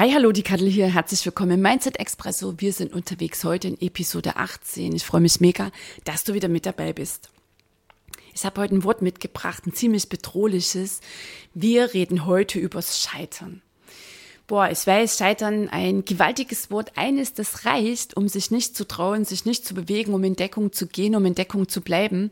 Hi, hallo, die Kattel hier. Herzlich willkommen im Mindset Expresso. Wir sind unterwegs heute in Episode 18. Ich freue mich mega, dass du wieder mit dabei bist. Ich habe heute ein Wort mitgebracht, ein ziemlich bedrohliches. Wir reden heute übers Scheitern. Boah, ich weiß, Scheitern ein gewaltiges Wort. Eines, das reicht, um sich nicht zu trauen, sich nicht zu bewegen, um in Deckung zu gehen, um in Deckung zu bleiben.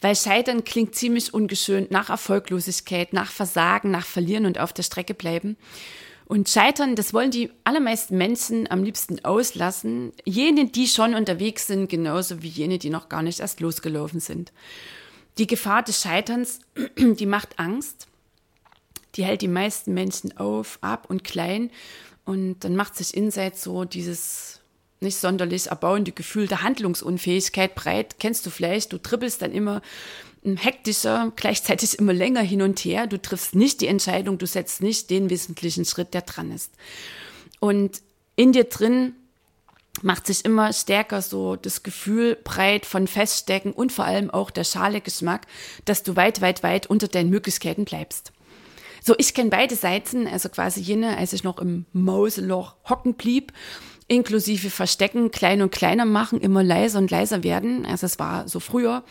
Weil Scheitern klingt ziemlich ungeschönt nach Erfolglosigkeit, nach Versagen, nach Verlieren und auf der Strecke bleiben. Und Scheitern, das wollen die allermeisten Menschen am liebsten auslassen. Jene, die schon unterwegs sind, genauso wie jene, die noch gar nicht erst losgelaufen sind. Die Gefahr des Scheiterns, die macht Angst. Die hält die meisten Menschen auf, ab und klein. Und dann macht sich inside so dieses nicht sonderlich erbauende Gefühl der Handlungsunfähigkeit breit. Kennst du vielleicht? Du trippelst dann immer hektischer, gleichzeitig immer länger hin und her. Du triffst nicht die Entscheidung, du setzt nicht den wesentlichen Schritt, der dran ist. Und in dir drin macht sich immer stärker so das Gefühl breit von Feststecken und vor allem auch der schale Geschmack, dass du weit, weit, weit unter deinen Möglichkeiten bleibst. So, ich kenne beide Seiten, also quasi jene, als ich noch im Mauseloch hocken blieb inklusive Verstecken, klein und kleiner machen, immer leiser und leiser werden. Also es war so früher,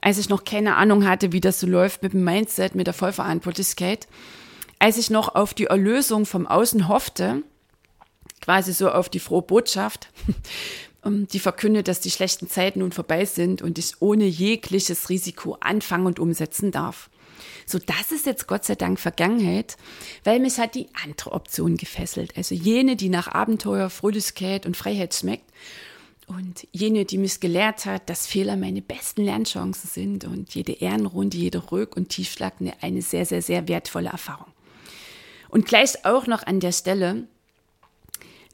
als ich noch keine Ahnung hatte, wie das so läuft mit dem Mindset, mit der Vollverantwortlichkeit. Als ich noch auf die Erlösung vom Außen hoffte, quasi so auf die frohe Botschaft, die verkündet, dass die schlechten Zeiten nun vorbei sind und ich ohne jegliches Risiko anfangen und umsetzen darf. So, das ist jetzt Gott sei Dank Vergangenheit, weil mich hat die andere Option gefesselt. Also jene, die nach Abenteuer, Fröhlichkeit und Freiheit schmeckt. Und jene, die mich gelehrt hat, dass Fehler meine besten Lernchancen sind und jede Ehrenrunde, jeder Rück- und Tiefschlag eine, eine sehr, sehr, sehr wertvolle Erfahrung. Und gleich auch noch an der Stelle,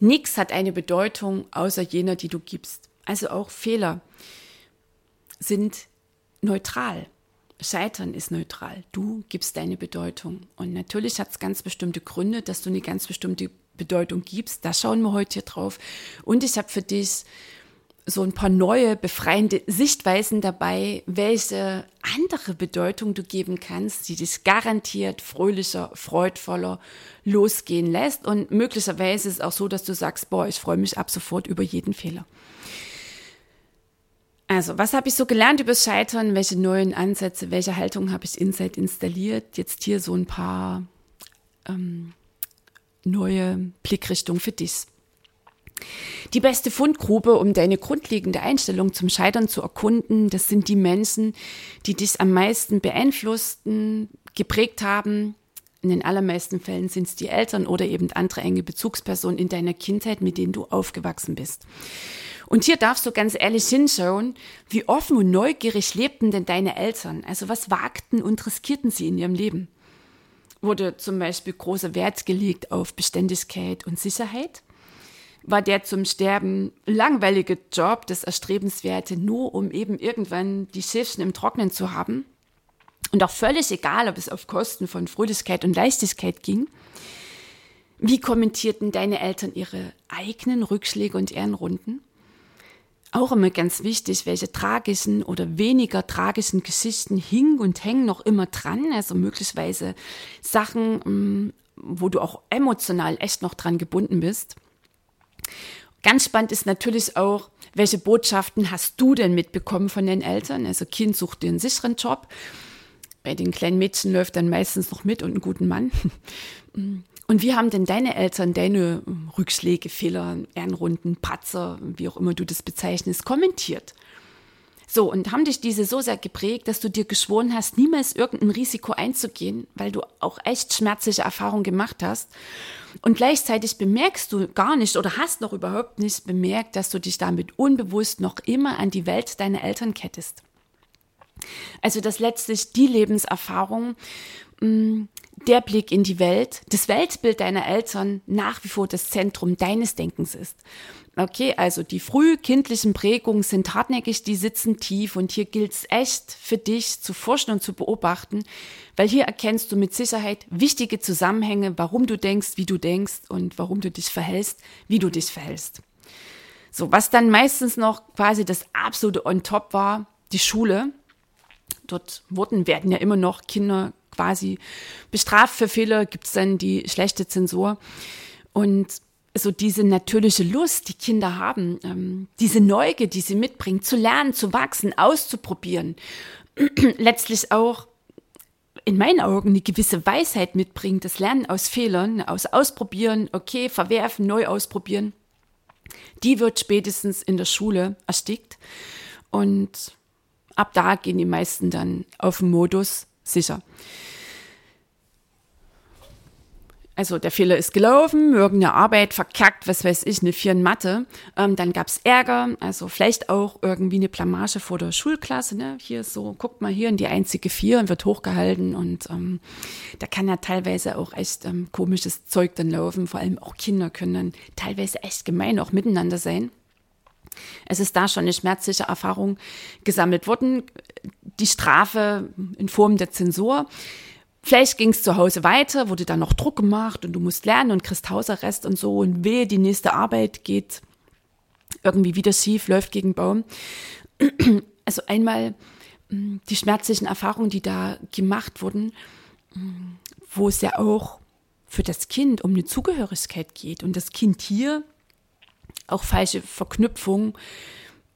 nichts hat eine Bedeutung außer jener, die du gibst. Also auch Fehler sind neutral. Scheitern ist neutral. Du gibst deine Bedeutung. Und natürlich hat es ganz bestimmte Gründe, dass du eine ganz bestimmte Bedeutung gibst. Da schauen wir heute hier drauf. Und ich habe für dich so ein paar neue, befreiende Sichtweisen dabei, welche andere Bedeutung du geben kannst, die dich garantiert fröhlicher, freudvoller losgehen lässt. Und möglicherweise ist es auch so, dass du sagst, boah, ich freue mich ab sofort über jeden Fehler. Also, was habe ich so gelernt über Scheitern? Welche neuen Ansätze, welche Haltung habe ich Insight installiert? Jetzt hier so ein paar ähm, neue Blickrichtungen für dich. Die beste Fundgrube, um deine grundlegende Einstellung zum Scheitern zu erkunden, das sind die Menschen, die dich am meisten beeinflussten, geprägt haben. In den allermeisten Fällen sind es die Eltern oder eben andere enge Bezugspersonen in deiner Kindheit, mit denen du aufgewachsen bist. Und hier darfst du ganz ehrlich hinschauen, wie offen und neugierig lebten denn deine Eltern? Also was wagten und riskierten sie in ihrem Leben? Wurde zum Beispiel großer Wert gelegt auf Beständigkeit und Sicherheit? War der zum Sterben langweilige Job das Erstrebenswerte nur, um eben irgendwann die Schäfchen im Trocknen zu haben? Und auch völlig egal, ob es auf Kosten von Fröhlichkeit und Leichtigkeit ging. Wie kommentierten deine Eltern ihre eigenen Rückschläge und Ehrenrunden? auch immer ganz wichtig, welche tragischen oder weniger tragischen Geschichten hingen und hängen noch immer dran. Also möglicherweise Sachen, mm, wo du auch emotional echt noch dran gebunden bist. Ganz spannend ist natürlich auch, welche Botschaften hast du denn mitbekommen von den Eltern? Also Kind sucht dir einen sicheren Job. Bei den kleinen Mädchen läuft dann meistens noch mit und einen guten Mann. Und wie haben denn deine Eltern deine Rückschläge, Fehler, Ehrenrunden, Patzer, wie auch immer du das bezeichnest, kommentiert? So, und haben dich diese so sehr geprägt, dass du dir geschworen hast, niemals irgendein Risiko einzugehen, weil du auch echt schmerzliche Erfahrungen gemacht hast. Und gleichzeitig bemerkst du gar nicht oder hast noch überhaupt nicht bemerkt, dass du dich damit unbewusst noch immer an die Welt deiner Eltern kettest. Also dass letztlich die Lebenserfahrung, mm, der Blick in die Welt, das Weltbild deiner Eltern nach wie vor das Zentrum deines Denkens ist. Okay, also die frühkindlichen Prägungen sind hartnäckig, die sitzen tief und hier gilt es echt für dich zu forschen und zu beobachten, weil hier erkennst du mit Sicherheit wichtige Zusammenhänge, warum du denkst, wie du denkst und warum du dich verhältst, wie du dich verhältst. So, was dann meistens noch quasi das absolute on top war, die Schule. Dort wurden, werden ja immer noch Kinder quasi bestraft für Fehler, gibt es dann die schlechte Zensur. Und so diese natürliche Lust, die Kinder haben, ähm, diese Neugier, die sie mitbringen, zu lernen, zu wachsen, auszuprobieren, letztlich auch in meinen Augen eine gewisse Weisheit mitbringt, das Lernen aus Fehlern, aus Ausprobieren, okay, verwerfen, neu ausprobieren, die wird spätestens in der Schule erstickt und ab da gehen die meisten dann auf den Modus sicher also der Fehler ist gelaufen, irgendeine Arbeit verkackt, was weiß ich, eine Vier in Mathe. Ähm, dann gab's Ärger, also vielleicht auch irgendwie eine Blamage vor der Schulklasse. Ne? Hier so, guckt mal hier in die einzige Vier und wird hochgehalten. Und ähm, da kann ja teilweise auch echt ähm, komisches Zeug dann laufen. Vor allem auch Kinder können dann teilweise echt gemein auch miteinander sein. Es ist da schon eine schmerzliche Erfahrung gesammelt worden. Die Strafe in Form der Zensur Vielleicht ging es zu Hause weiter, wurde dann noch Druck gemacht und du musst lernen und kriegst Hausarrest und so und wehe, die nächste Arbeit geht irgendwie wieder schief, läuft gegen Baum. Also einmal mm, die schmerzlichen Erfahrungen, die da gemacht wurden, mm, wo es ja auch für das Kind um eine Zugehörigkeit geht und das Kind hier auch falsche Verknüpfungen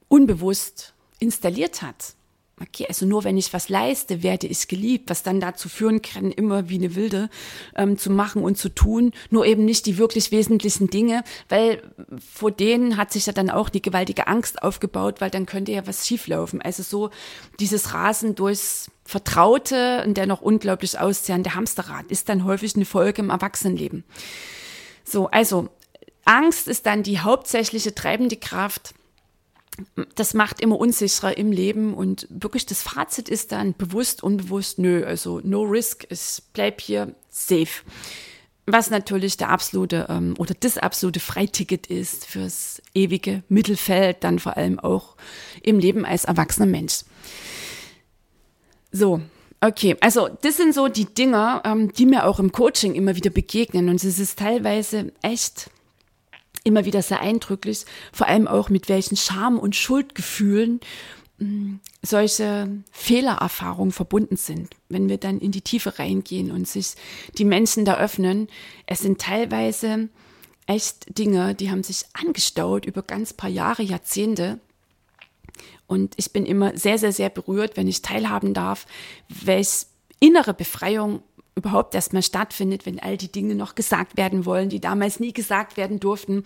unbewusst installiert hat okay, also nur wenn ich was leiste, werde ich geliebt, was dann dazu führen kann, immer wie eine Wilde ähm, zu machen und zu tun, nur eben nicht die wirklich wesentlichen Dinge, weil vor denen hat sich ja dann auch die gewaltige Angst aufgebaut, weil dann könnte ja was schieflaufen. Also so dieses Rasen durchs Vertraute und der noch unglaublich auszehrende Hamsterrad ist dann häufig eine Folge im Erwachsenenleben. So, also Angst ist dann die hauptsächliche treibende Kraft das macht immer unsicherer im Leben und wirklich das Fazit ist dann bewusst, unbewusst, nö, also no risk, es bleibt hier safe. Was natürlich der absolute ähm, oder das absolute Freiticket ist fürs ewige Mittelfeld, dann vor allem auch im Leben als erwachsener Mensch. So, okay, also das sind so die Dinge, ähm, die mir auch im Coaching immer wieder begegnen und es ist teilweise echt immer wieder sehr eindrücklich, vor allem auch mit welchen Scham- und Schuldgefühlen mm, solche Fehlererfahrungen verbunden sind. Wenn wir dann in die Tiefe reingehen und sich die Menschen da öffnen, es sind teilweise echt Dinge, die haben sich angestaut über ganz paar Jahre, Jahrzehnte. Und ich bin immer sehr, sehr, sehr berührt, wenn ich teilhaben darf, welche innere Befreiung überhaupt erstmal stattfindet, wenn all die Dinge noch gesagt werden wollen, die damals nie gesagt werden durften.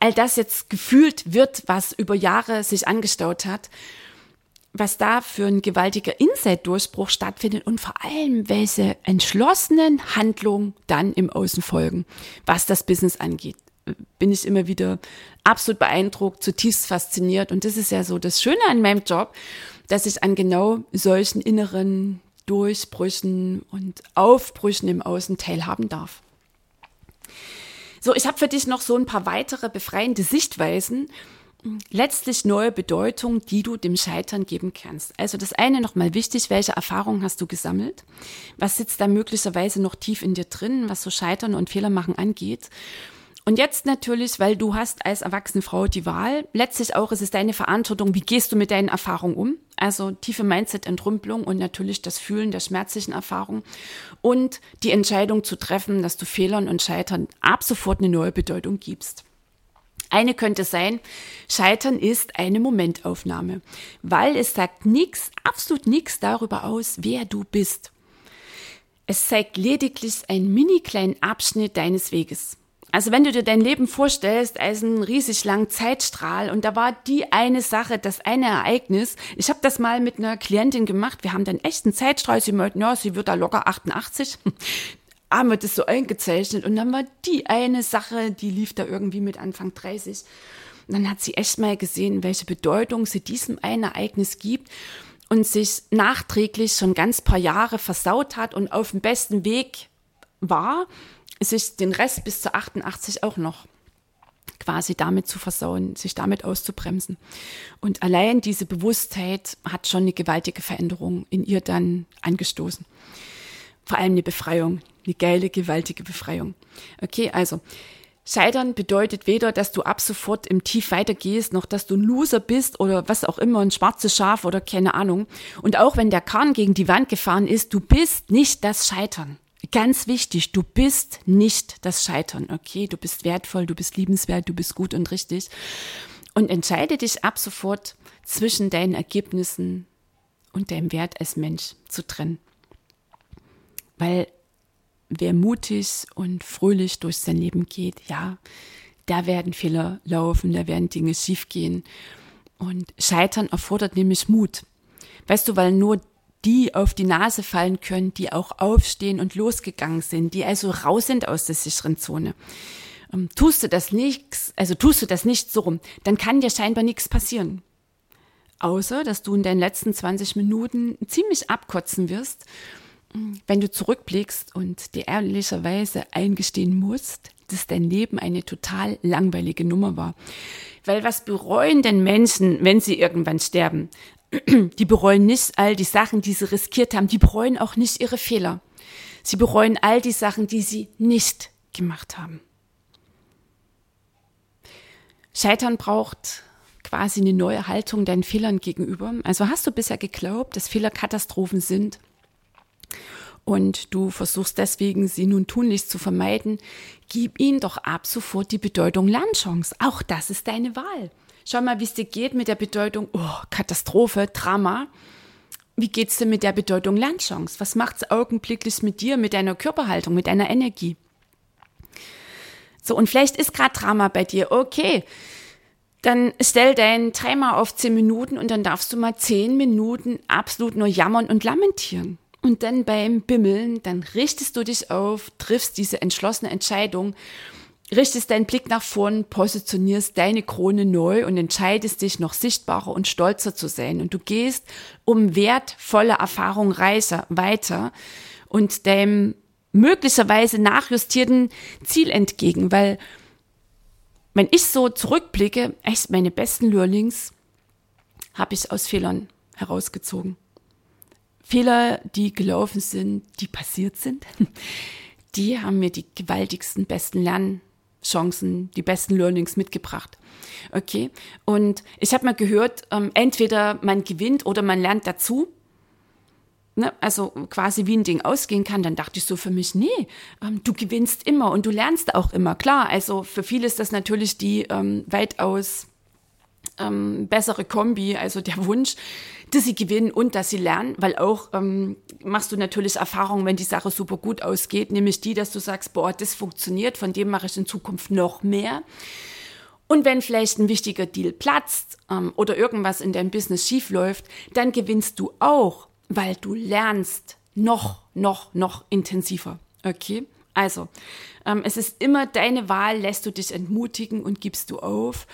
All das jetzt gefühlt wird, was über Jahre sich angestaut hat, was da für ein gewaltiger Inside-Durchbruch stattfindet und vor allem, welche entschlossenen Handlungen dann im Außen folgen, was das Business angeht bin ich immer wieder absolut beeindruckt, zutiefst fasziniert. Und das ist ja so das Schöne an meinem Job, dass ich an genau solchen inneren Durchbrüchen und Aufbrüchen im Außen teilhaben darf. So, ich habe für dich noch so ein paar weitere befreiende Sichtweisen, letztlich neue Bedeutung, die du dem Scheitern geben kannst. Also das eine nochmal wichtig, welche Erfahrungen hast du gesammelt? Was sitzt da möglicherweise noch tief in dir drin, was so Scheitern und Fehler machen angeht? Und jetzt natürlich, weil du hast als erwachsene Frau die Wahl, letztlich auch, es ist deine Verantwortung, wie gehst du mit deinen Erfahrungen um? Also tiefe Mindset-Entrümpelung und natürlich das Fühlen der schmerzlichen Erfahrung und die Entscheidung zu treffen, dass du Fehlern und Scheitern ab sofort eine neue Bedeutung gibst. Eine könnte sein, Scheitern ist eine Momentaufnahme, weil es sagt nichts, absolut nichts darüber aus, wer du bist. Es zeigt lediglich einen mini kleinen Abschnitt deines Weges. Also wenn du dir dein Leben vorstellst als einen riesig langen Zeitstrahl und da war die eine Sache, das eine Ereignis. Ich habe das mal mit einer Klientin gemacht. Wir haben dann echt einen Zeitstrahl. Sie meinte, ja, sie wird da locker 88. haben wir das so eingezeichnet und dann war die eine Sache, die lief da irgendwie mit Anfang 30. Und dann hat sie echt mal gesehen, welche Bedeutung sie diesem einen Ereignis gibt und sich nachträglich schon ganz paar Jahre versaut hat und auf dem besten Weg war, sich den Rest bis zu 88 auch noch quasi damit zu versauen, sich damit auszubremsen. Und allein diese Bewusstheit hat schon eine gewaltige Veränderung in ihr dann angestoßen. Vor allem eine Befreiung, eine geile, gewaltige Befreiung. Okay, also Scheitern bedeutet weder, dass du ab sofort im Tief weitergehst, noch dass du ein Loser bist oder was auch immer, ein schwarzes Schaf oder keine Ahnung. Und auch wenn der Kahn gegen die Wand gefahren ist, du bist nicht das Scheitern. Ganz wichtig, du bist nicht das Scheitern, okay? Du bist wertvoll, du bist liebenswert, du bist gut und richtig. Und entscheide dich ab sofort zwischen deinen Ergebnissen und deinem Wert als Mensch zu trennen. Weil wer mutig und fröhlich durch sein Leben geht, ja, da werden Fehler laufen, da werden Dinge schiefgehen. Und Scheitern erfordert nämlich Mut. Weißt du, weil nur die auf die Nase fallen können, die auch aufstehen und losgegangen sind, die also raus sind aus der sicheren Zone. Ähm, tust du das nicht, also tust du das nicht so rum, dann kann dir scheinbar nichts passieren. Außer, dass du in deinen letzten 20 Minuten ziemlich abkotzen wirst, ähm, wenn du zurückblickst und dir ehrlicherweise eingestehen musst, dass dein Leben eine total langweilige Nummer war. Weil was bereuen denn Menschen, wenn sie irgendwann sterben? Die bereuen nicht all die Sachen, die sie riskiert haben. Die bereuen auch nicht ihre Fehler. Sie bereuen all die Sachen, die sie nicht gemacht haben. Scheitern braucht quasi eine neue Haltung deinen Fehlern gegenüber. Also hast du bisher geglaubt, dass Fehler Katastrophen sind und du versuchst deswegen, sie nun tunlichst zu vermeiden, gib ihnen doch ab sofort die Bedeutung Lernchance. Auch das ist deine Wahl. Schau mal, wie es dir geht mit der Bedeutung, oh, Katastrophe, Drama. Wie geht's dir mit der Bedeutung Lernchance? Was macht's augenblicklich mit dir, mit deiner Körperhaltung, mit deiner Energie? So, und vielleicht ist gerade Drama bei dir. Okay. Dann stell deinen Timer auf 10 Minuten und dann darfst du mal 10 Minuten absolut nur jammern und lamentieren. Und dann beim Bimmeln, dann richtest du dich auf, triffst diese entschlossene Entscheidung richtest deinen Blick nach vorn, positionierst deine Krone neu und entscheidest dich, noch sichtbarer und stolzer zu sein. Und du gehst um wertvolle Erfahrung reicher weiter und deinem möglicherweise nachjustierten Ziel entgegen, weil wenn ich so zurückblicke, echt meine besten Learnings habe ich aus Fehlern herausgezogen. Fehler, die gelaufen sind, die passiert sind, die haben mir die gewaltigsten, besten Lernen Chancen, die besten Learnings mitgebracht. Okay. Und ich habe mal gehört, ähm, entweder man gewinnt oder man lernt dazu. Ne? Also quasi wie ein Ding ausgehen kann. Dann dachte ich so für mich, nee, ähm, du gewinnst immer und du lernst auch immer. Klar, also für viele ist das natürlich die ähm, weitaus ähm, bessere Kombi, also der Wunsch, dass sie gewinnen und dass sie lernen, weil auch ähm, machst du natürlich Erfahrungen, wenn die Sache super gut ausgeht, nämlich die, dass du sagst, boah, das funktioniert, von dem mache ich in Zukunft noch mehr. Und wenn vielleicht ein wichtiger Deal platzt ähm, oder irgendwas in deinem Business schief läuft, dann gewinnst du auch, weil du lernst noch, noch, noch intensiver. Okay? Also, ähm, es ist immer deine Wahl, lässt du dich entmutigen und gibst du auf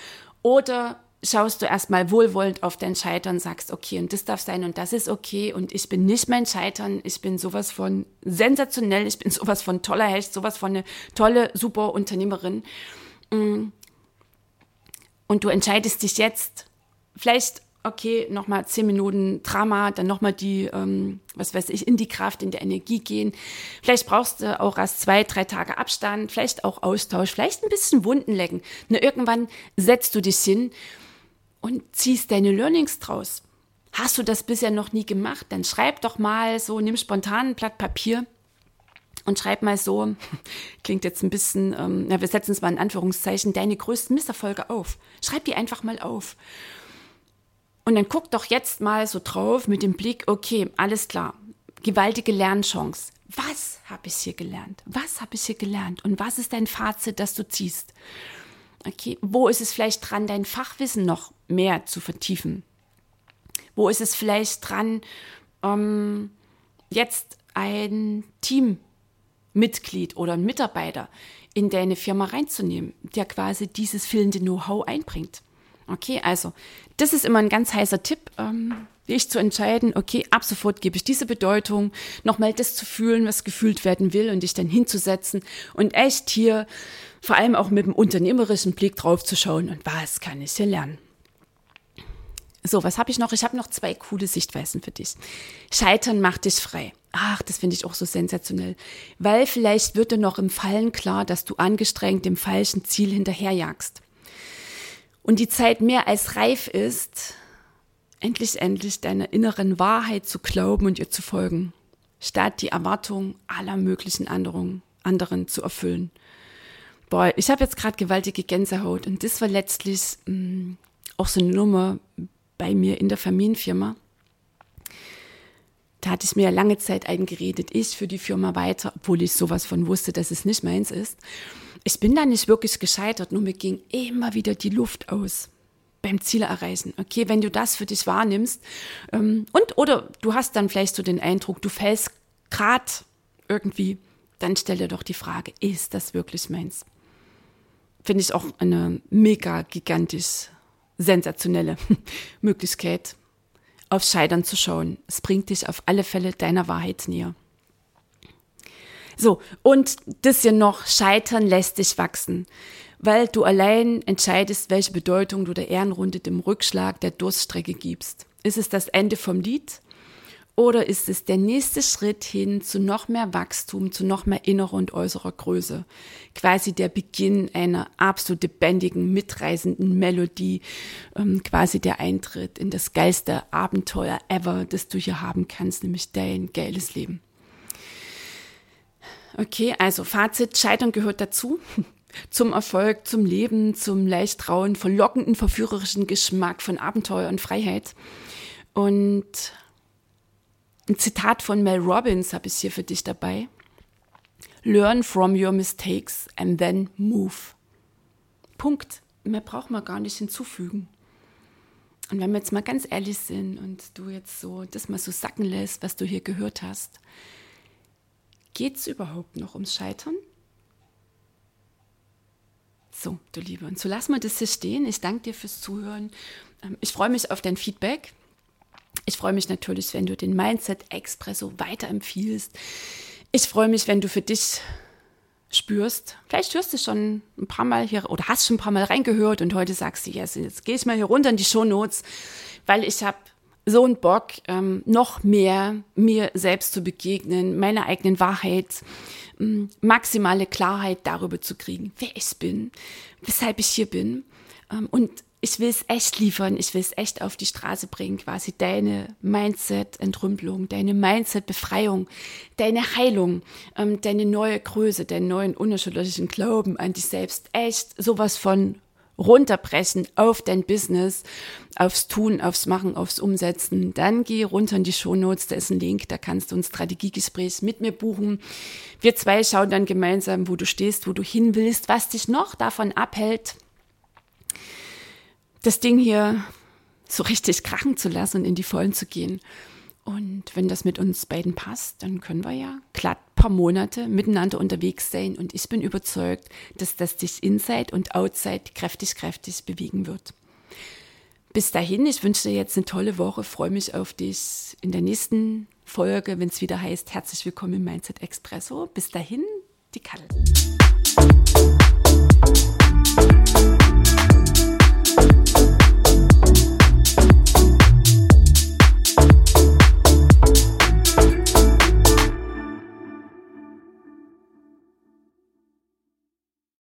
oder schaust du erstmal wohlwollend auf dein Scheitern, sagst, okay, und das darf sein und das ist okay und ich bin nicht mein Scheitern, ich bin sowas von sensationell, ich bin sowas von toller Hecht, sowas von eine tolle, super Unternehmerin. Mm. Und du entscheidest dich jetzt, vielleicht, okay, nochmal zehn Minuten Drama, dann nochmal die, ähm, was weiß ich, in die Kraft, in die Energie gehen. Vielleicht brauchst du auch erst zwei, drei Tage Abstand, vielleicht auch Austausch, vielleicht ein bisschen Wunden lecken. Na, irgendwann setzt du dich hin und ziehst deine Learnings draus. Hast du das bisher noch nie gemacht? Dann schreib doch mal so, nimm spontan ein Blatt Papier und schreib mal so, klingt jetzt ein bisschen, ähm, ja, wir setzen es mal in Anführungszeichen, deine größten Misserfolge auf. Schreib die einfach mal auf. Und dann guck doch jetzt mal so drauf mit dem Blick, okay, alles klar, gewaltige Lernchance. Was habe ich hier gelernt? Was habe ich hier gelernt? Und was ist dein Fazit, das du ziehst? Okay, wo ist es vielleicht dran, dein Fachwissen noch mehr zu vertiefen? Wo ist es vielleicht dran, ähm, jetzt ein Teammitglied oder ein Mitarbeiter in deine Firma reinzunehmen, der quasi dieses fehlende Know-how einbringt? Okay, also das ist immer ein ganz heißer Tipp. Ähm, dich zu entscheiden, okay, ab sofort gebe ich diese Bedeutung, nochmal das zu fühlen, was gefühlt werden will und dich dann hinzusetzen und echt hier vor allem auch mit dem unternehmerischen Blick drauf zu schauen und was kann ich hier lernen. So, was habe ich noch? Ich habe noch zwei coole Sichtweisen für dich. Scheitern macht dich frei. Ach, das finde ich auch so sensationell. Weil vielleicht wird dir noch im Fallen klar, dass du angestrengt dem falschen Ziel hinterherjagst. Und die Zeit mehr als reif ist, endlich, endlich deiner inneren Wahrheit zu glauben und ihr zu folgen, statt die Erwartung aller möglichen anderen, anderen zu erfüllen. Boah, ich habe jetzt gerade gewaltige Gänsehaut und das war letztlich mh, mm, auch so eine Nummer bei mir in der Familienfirma. Da hatte ich mir lange Zeit eingeredet, ich für die Firma weiter, obwohl ich sowas von wusste, dass es nicht meins ist. Ich bin da nicht wirklich gescheitert, nur mir ging immer wieder die Luft aus beim Ziele erreichen. Okay, wenn du das für dich wahrnimmst ähm, und oder du hast dann vielleicht so den Eindruck, du fällst gerade irgendwie, dann stell dir doch die Frage, ist das wirklich meins? Finde ich auch eine mega gigantisch sensationelle Möglichkeit, aufs Scheitern zu schauen. Es bringt dich auf alle Fälle deiner Wahrheit näher. So, und das hier noch, Scheitern lässt dich wachsen weil du allein entscheidest, welche Bedeutung du der Ehrenrunde dem Rückschlag der Durststrecke gibst. Ist es das Ende vom Lied oder ist es der nächste Schritt hin zu noch mehr Wachstum, zu noch mehr innerer und äußerer Größe? Quasi der Beginn einer absolut lebendigen, mitreißenden Melodie, ähm, quasi der Eintritt in das geilste Abenteuer ever, das du hier haben kannst, nämlich dein geiles Leben. Okay, also Fazit, Scheitern gehört dazu zum Erfolg, zum Leben, zum leichtrauen, verlockenden, verführerischen Geschmack von Abenteuer und Freiheit. Und ein Zitat von Mel Robbins habe ich hier für dich dabei. Learn from your mistakes and then move. Punkt. Mehr braucht man gar nicht hinzufügen. Und wenn wir jetzt mal ganz ehrlich sind und du jetzt so das mal so sacken lässt, was du hier gehört hast, geht es überhaupt noch ums Scheitern? So, du Liebe. Und so lassen wir das hier stehen. Ich danke dir fürs Zuhören. Ähm, ich freue mich auf dein Feedback. Ich freue mich natürlich, wenn du den Mindset Expresso weiterempfiehlst. Ich freue mich, wenn du für dich spürst. Vielleicht hörst du schon ein paar Mal hier oder hast schon ein paar Mal reingehört und heute sagst du, yes, jetzt gehe ich mal hier runter in die Shownotes, weil ich habe so einen Bock, ähm, noch mehr mir selbst zu begegnen, meiner eigenen Wahrheit, ähm, maximale Klarheit darüber zu kriegen, wer ich bin, weshalb ich hier bin. Ähm, und ich will es echt liefern, ich will es echt auf die Straße bringen, quasi deine Mindset-Entrümpelung, deine Mindset-Befreiung, deine Heilung, ähm, deine neue Größe, deinen neuen unerschütterlichen Glauben an dich selbst. Echt sowas von runterbrechen auf dein Business, aufs Tun, aufs Machen, aufs Umsetzen, dann geh runter in die Shownotes, da ist ein Link, da kannst du ein Strategiegespräch mit mir buchen. Wir zwei schauen dann gemeinsam, wo du stehst, wo du hin willst, was dich noch davon abhält, das Ding hier so richtig krachen zu lassen und in die Vollen zu gehen. Und wenn das mit uns beiden passt, dann können wir ja glatt paar Monate miteinander unterwegs sein und ich bin überzeugt, dass das dich inside und outside kräftig, kräftig bewegen wird. Bis dahin, ich wünsche dir jetzt eine tolle Woche, freue mich auf dich in der nächsten Folge, wenn es wieder heißt, herzlich willkommen im Mindset Expresso. Bis dahin, die Kalle.